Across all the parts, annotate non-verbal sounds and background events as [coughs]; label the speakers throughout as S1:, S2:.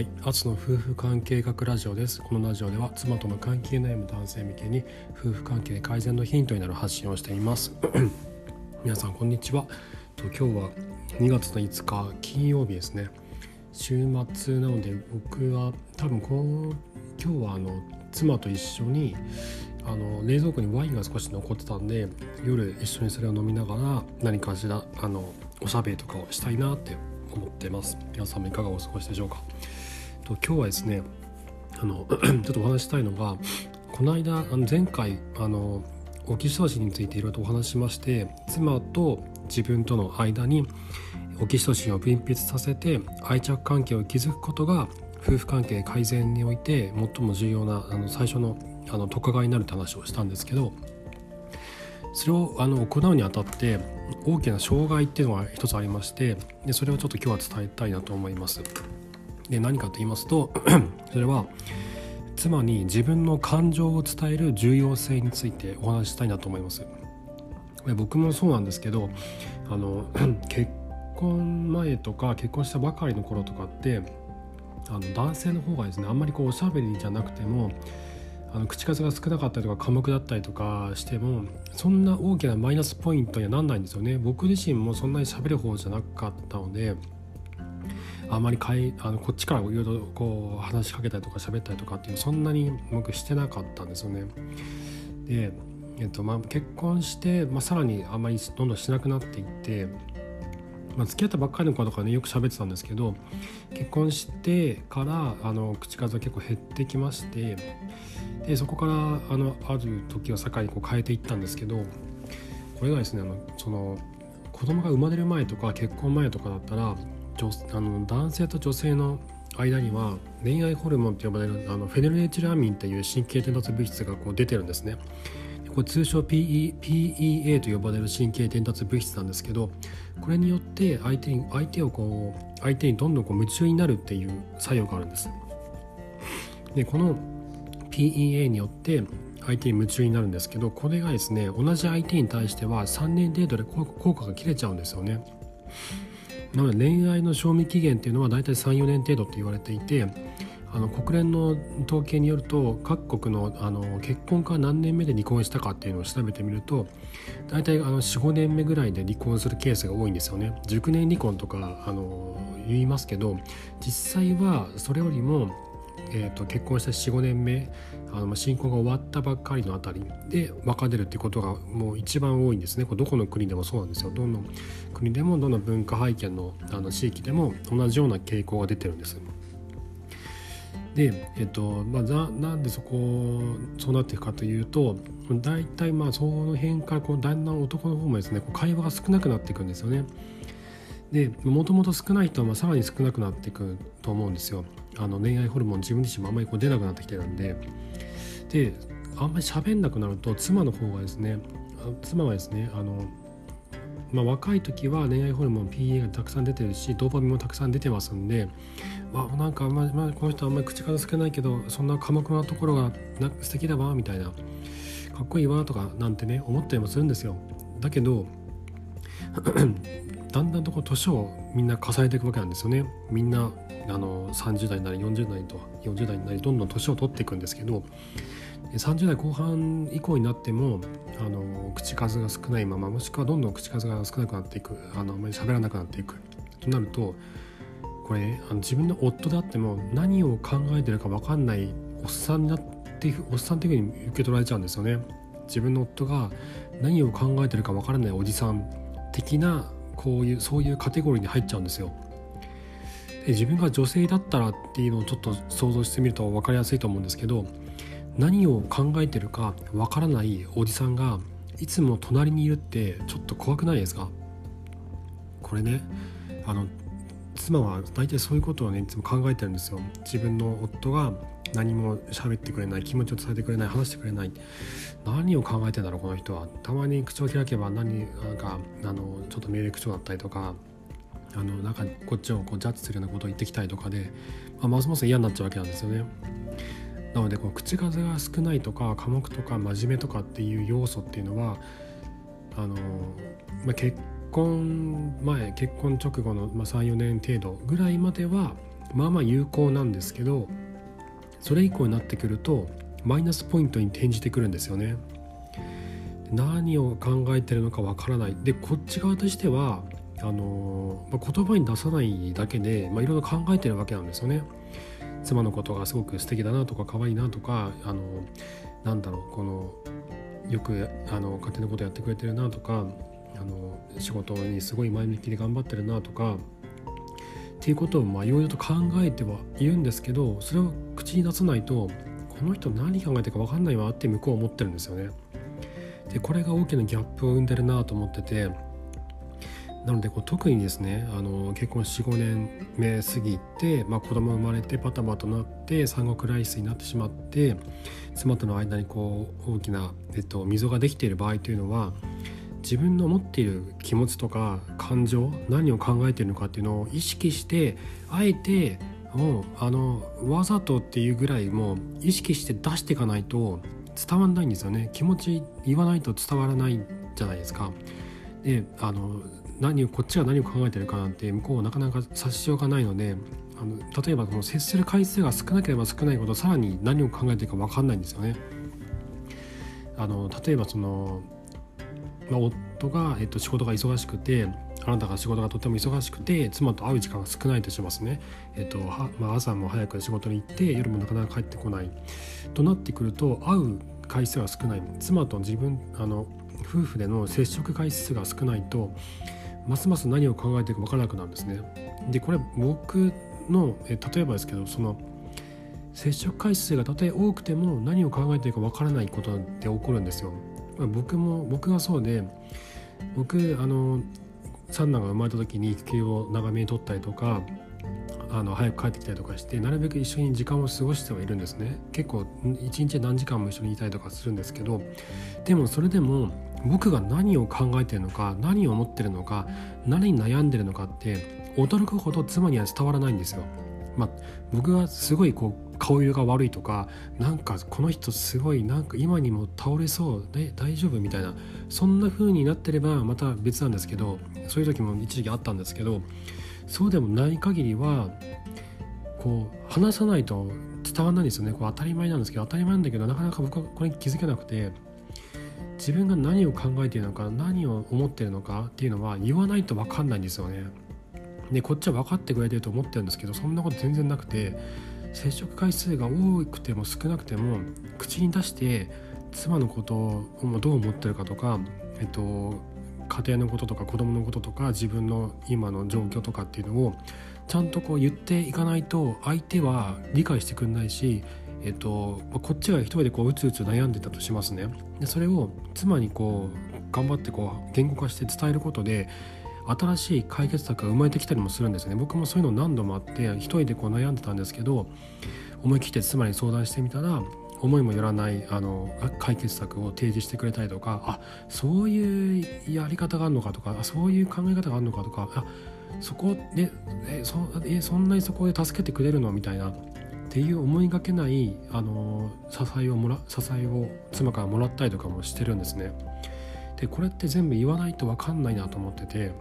S1: はい、アツの夫婦関係学ラジオです。このラジオでは妻との関係悩む男性向けに夫婦関係改善のヒントになる発信をしています。[clears throat] 皆さんこんにちは。と今日は2月の5日金曜日ですね。週末なので僕は多分この今日はあの妻と一緒にあの冷蔵庫にワインが少し残ってたんで夜一緒にそれを飲みながら何かしらあのおしゃべりとかをしたいなって思ってます皆さんもいかがお過ごしでしょうか？と今日はですねあの [clears throat] ちょっとお話したいのがこの間あの前回あのオキシトシンについていろいろとお話しまして妻と自分との間にオキシトシンを分泌させて愛着関係を築くことが夫婦関係改善において最も重要なあの最初のあの特化になるって話をしたんですけどそれをあの行うにあたって大きな障害っていうのが一つありましてでそれをちょっと今日は伝えたいなと思います。で何かと言いますと [clears throat] それは妻に自分の感情を伝える重要性についてお話ししたいなと思います。僕もそうなんですけどあの [clears throat] 結婚前とか結婚したばかりの頃とかってあの男性の方がですねあんまりこうおしゃべりじゃなくてもあの口数が少なかったりとか寡黙だったりとかしてもそんな大きなマイナスポイントにはなんないんですよね僕自身もそんなに喋る方じゃなかったのであまりかいあのこっちからいろいろこう話しかけたりとか喋ったりとかっていうそんなに僕してなかったんですよね。で、えっとまあ、結婚して、まあ、さらにあまりどんどんしなくなっていってまあ、付き合ったばっかりの子とかねよく喋ってたんですけど結婚してからあの口数は結構減ってきましてでそこからあのある時を境にこう変えていったんですけどこれがですねあのその子供が生まれる前とか結婚前とかだったらあの男性と女性の間には恋愛ホルモンと呼ばれるあのフェネルエチルアミンっていう神経伝達物質がこう出てるんですね。これ通称 PE PEA と呼ばれる神経伝達物質なんですけどこれによって相手に相手をこう相手にどんどんこう夢中になるっていう作用があるんです。でこの PEA によって相手に夢中になるんですけどこれがですね同じ相手に対しては3年程度で効果が切れちゃうんですよね。なので恋愛の賞味期限っていうのは大体34年程度って言われていてあの国連の統計によると各国のあの結婚から何年目で離婚したかっていうのを調べてみると大体45年目ぐらいで離婚するケースが多いんですよね。熟年離婚とかあの言いますけど実際はそれよりも、えーと、結婚した45年目あの新婚が終わったばっかりのあたりで別れるってことがもう一番多いんですねこれどこの国でもそうなんですよどの国でもどの文化背景のあの地域でも同じような傾向が出てるんです。で、えっとまあ、ななんでそこそうなっていくかというと大体まあその辺からこうだんだん男の方もですねこう会話が少なくなっていくんですよね。でもともと少ない人はまあさらに少なくなっていくと思うんですよ。あの恋愛ホルモン自分自身もあんまりこう出なくなってきてるんで。であんまり喋んなくなると妻の方がですね妻はですねあのまあ、若い時は恋愛ホルモン PA がたくさん出てるしドーパミンもたくさん出てますんで、まあ、なんかあんまり、まあ、この人あんまり口数少ないけどそんな寡黙なところがな素敵だわみたいなかっこいいわとかなんてね思ったりもするんですよだけどだんだんとこう年をみんな重ねていくわけなんですよねみんなあの30代になり40代と40代になりどんどん年を取っていくんですけど30代後半以降になってもあの口数が少ないままもしくはどんどん口数が少なくなっていくあのあまり喋らなくなっていくとなるとこれ、あの自分の夫であっても何を考えてるか分かんないおっさんになっておっさんっていうふうに受け取られちゃうんですよね。自分の夫が何を考えてるか分からないおじさん的なこういうそういうカテゴリーに入っちゃうんですよ。で自分が女性だったらっていうのをちょっと想像してみると分かりやすいと思うんですけど何を考えてるかわからないおじさんがいつも隣にいるってちょっと怖くないですか？これねあの妻は大体そういうことをねいつも考えてるんですよ。自分の夫が何も喋ってくれない気持ちを伝えてくれない話してくれない。何を考えてんだろうこの人は。たまに口を開けば何なんかあのょっと命令口調だったりとかあのなんかこっちをこうジャッジするようなことを言ってきたりとかで、まあ、ますます嫌になっちゃうわけなんですよね。なのでこう口数が少ないとか科目とか真面目とかっていう要素っていうのはあの、まあ、結婚前結婚直後の、ま、34年程度ぐらいまではまあまあ有効なんですけどそれ以降になってくるとマイナスポイントに転じてくるんですよね。何を考えてるのかわからないでこっち側としてはあの、まあ、言葉に出さないだけで、まあ、いろいろ考えてるわけなんですよね。妻のことがすごく素敵だなとか可愛いなとかあのなんだろうこのよくあの家庭のことやってくれてるなとかあの仕事にすごい前向きで頑張ってるなとかっていうことをまあいろいろと考えてはいるんですけどそれを口に出さないとこの人何考えてるか分かんないわって向こうは思ってるんですよね。でこれが大きなギャップを生んでるなと思っててなのでこう特にですねあの結婚45年目過ぎて、まあ、子供生まれてバタバタなって産後ライスになってしまって妻との間にこう大きな、えっと、溝ができている場合というのは自分の持っている気持ちとか感情何を考えているのかっていうのを意識してあえてもうあのわざとっていうぐらいもう意識して出していかないと伝わんないんですよね気持ち言わないと伝わらないじゃないですか。であの何こっちが何を考えてるかなんて向こうはなかなか察しようがないのであの例えばこの接する回数が少なければ少ないほどさらに何を考えてるか分かんないんですよね。あの例えばその、まあ、夫が、えっと、仕事が忙しくてあなたが仕事がとても忙しくて妻と会う時間が少ないとしますね、えっとまあ、朝も早く仕事に行って夜もなかなか帰ってこないとなってくると会う回数が少ない妻と自分あの夫婦での接触回数が少ないとますます何を考えているか分からなくなるんですね。でこれ僕のえ例えばですけどその接触回数がたとえ多くても何を考えているか分からないことって起こるんですよ。僕も僕がそうで僕あの三男が生まれた時に育休を長めに取ったりとかあの早く帰ってきたりとかしてなるべく一緒に時間を過ごしてはいるんですね結構一日何時間も一緒にいたりとかするんですけどでもそれでも僕が何を考えてるのか何を思ってるのか何に悩んでるのかって驚くほど妻には伝わらないんですよ。まあ、僕がすごいこう顔色が悪いとかなんかこの人すごいなんか今にも倒れそうで大丈夫みたいなそんな風になってればまた別なんですけどそういう時も一時期あったんですけどそうでもない限りはこう話さないと伝わらないんですよねこう当たり前なんですけど当たり前なんだけどなかなか僕はこれに気づけなくて自分が何を考えているのか何を思ってるのかっていうのは言わないと分かんないんですよね。でこっちは分かってくれてると思ってるんですけどそんなこと全然なくて接触回数が多くても少なくても口に出して妻のことをどう思ってるかとか、えっと、家庭のこととか子供のこととか自分の今の状況とかっていうのをちゃんとこう言っていかないと相手は理解してくれないしえっと、こっちが一人でこううつうつ悩んでたとしますね。でそれを妻にこう頑張ってこう言語化して伝えることで新しい解決策が生まれてきたりもするんですね僕もそういうの何度もあって一人でこう悩んでたんですけど思い切って妻に相談してみたら思いもよらないあの解決策を提示してくれたりとかあそういうやり方があるのかとかあそういう考え方があるのかとかあそこでえそえそんなにそこで助けてくれるの？みたいなっていう思いがけないあの支えをもら支えを妻からもらったりとかもしてるんですね。でこれって全部言わないと分かんないなと思ってて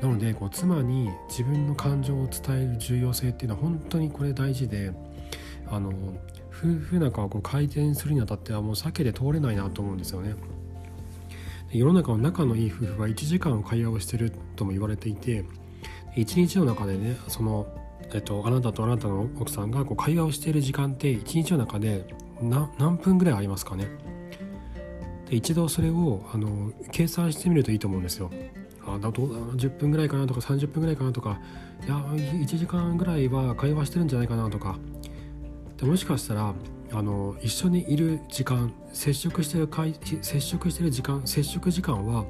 S1: なのでこう妻に自分の感情を伝える重要性っていうのは本当にこれ大事であの夫婦仲をこう改善するにあたってはもう避けて通れないなと思うんですよね。世の中の仲のいい夫婦は1時間会話をしてるとも言われていて1日の中でねそのえっと、あなたとあなたの奥さんがこう会話をしている時間って一日の中で何分ぐらいありますかねで一度それをあの計算してみるといいと思うんですよ。あだどう10分ぐらいかなとか30分ぐらいかなとかいや1時間ぐらいは会話してるんじゃないかなとか。でもしかしたらあの一緒にいる時間接触してる接触してる時間接触時間は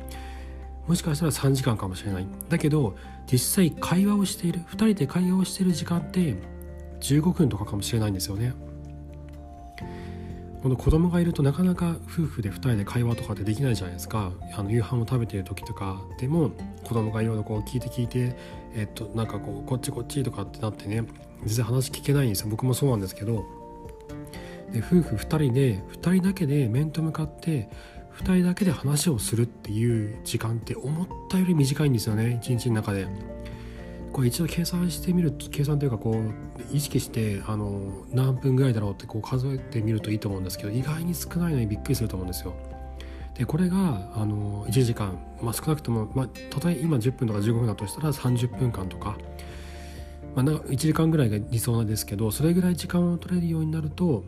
S1: もしかしたら3時間かもしれない。だけど実際会話をしている2人で会話をしている時間って15分とかかもしれないんですよね。この子供がいるとなかなか夫婦で2人で会話とかってできないじゃないですか。あの夕飯を食べてる時とか。でも子供がいろいろこう聞いて聞いてえっとなんかこうこっちこっちとかってなってね全然話聞けないんですよ。僕もそうなんですけど。で夫婦2人で2人だけで面と向かって2人だけで話をするっていう時間って思ったより短いんですよね。一日の中で。これ一度計算してみる計算というかこう意識してあの何分ぐらいだろうってこう数えてみるといいと思うんですけど意外に少ないのにびっくりすると思うんですよ。でこれがあの1時間、まあ、少なくとも、まあ、たえ今10分とか15分だとしたら30分間とか、まあ、1時間ぐらいが理想なんですけどそれぐらい時間を取れるようになると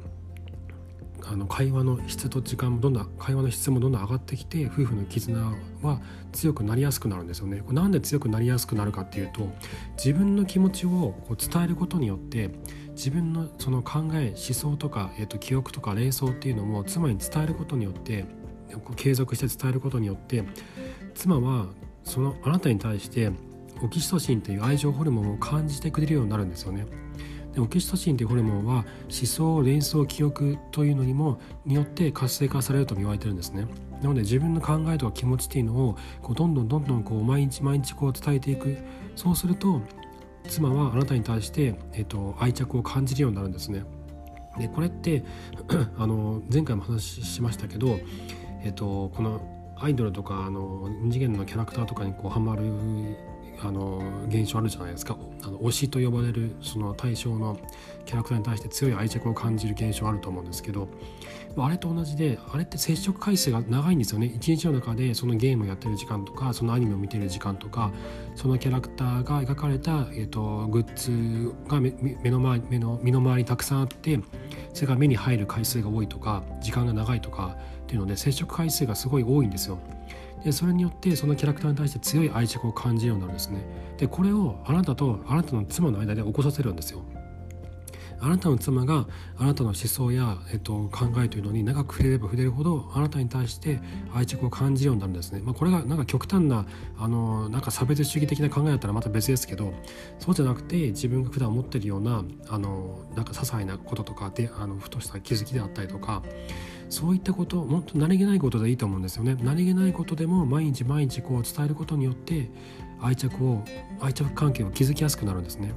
S1: あの会話の質と時間もどんどん会話の質もどんどん上がってきて夫婦の絆は強くなりやすくなるんですよね。なんで強くなりやすくなるかっていうと自分の気持ちをこう伝えることによって自分のその考え思想とか、えー、と記憶とか連想っていうのも妻に伝えることによって継続して伝えることによって妻はそのあなたに対してオキシトシンという愛情ホルモンを感じてくれるようになるんですよね。オキシトシンというホルモンは思想連想記憶というのにもによって活性化されると言われてるんですね。なので自分の考えとか気持ちっていうのをこうどんどんどんどんこう毎日毎日こう伝えていく。そうすると妻はあなたに対して、えっと、愛着を感じるようになるんですね。でこれって [clears throat] あの前回も話しましたけど、えっと、このアイドルとかあの二次元のキャラクターとかにこうハマるあの現象あるじゃないですか。あの推しと呼ばれるその対象のキャラクターに対して強い愛着を感じる現象あると思うんですけど。あれと同じであれって接触回数が長いんですよね。一日の中でそのゲームをやってる時間とかそのアニメを見てる時間とかそのキャラクターが描かれた、えーと、グッズが目の前目の身の回りにたくさんあってそれが目に入る回数が多いとか時間が長いとかっていうので接触回数がすごい多いんですよ。でそれによってそのキャラクターに対して強い愛着を感じるようになるんですねでこれをあなたとあなたの妻の間で起こさせるんですよあなたの妻があなたの思想や、えっと、考えというのに長く触れれば触れるほどあなたに対して愛着を感じるようになるんですね。まあ、これがなんか極端なあのなんか差別主義的な考えだったらまた別ですけどそうじゃなくて自分が普段持ってるようなあのなんか些細なこととかであのふとした気づきであったりとかそういったこと本当何気ないことでいいと思うんですよね。何気ないことでも毎日毎日こう伝えることによって愛着を愛着関係を築きやすくなるんですね。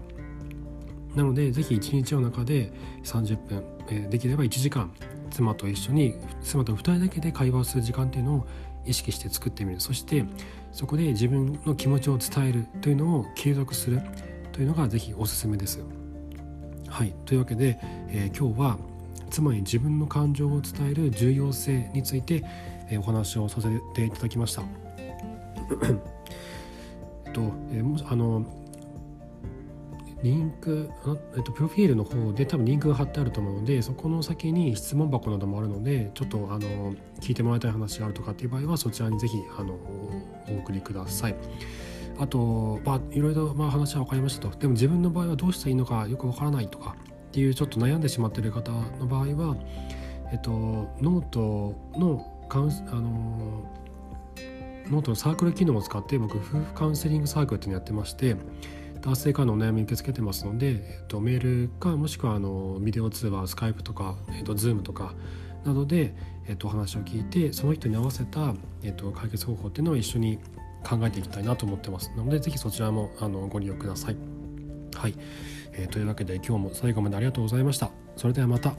S1: なので是非一日の中で30分、え、できれば1時間妻と一緒に妻と2人だけで会話をする時間っていうのを意識して作ってみる。そしてそこで自分の気持ちを伝えるというのを継続するというのが是非おすすめです。はい。というわけで、えー、今日は妻に自分の感情を伝える重要性について、えお話をさせていただきました。え [coughs] っと、えー、あのリンク、えっと、プロフィールの方で多分リンクが貼ってあると思うのでそこの先に質問箱などもあるのでちょっとあの聞いてもらいたい話があるとかっていう場合はそちらにぜひあのお送りください。あと、まあ、いろいろまあ話は分かりましたとでも自分の場合はどうしたらいいのかよく分からないとかっていうちょっと悩んでしまっている方の場合は、えっと、ノートのカウンあのノートのサークル機能を使って僕夫婦カウンセリングサークルっていうのやってまして男性からのお悩み受け付けてますので、えっと、メールかもしくはあのビデオ通話スカイプとか、えっと、ズームとかなどで、えっと、お話を聞いてその人に合わせた、えっと、解決方法っていうのを一緒に考えていきたいなと思ってますなので是非そちらもあのご利用ください。はいえー、というわけで今日も最後までありがとうございました。それではまた。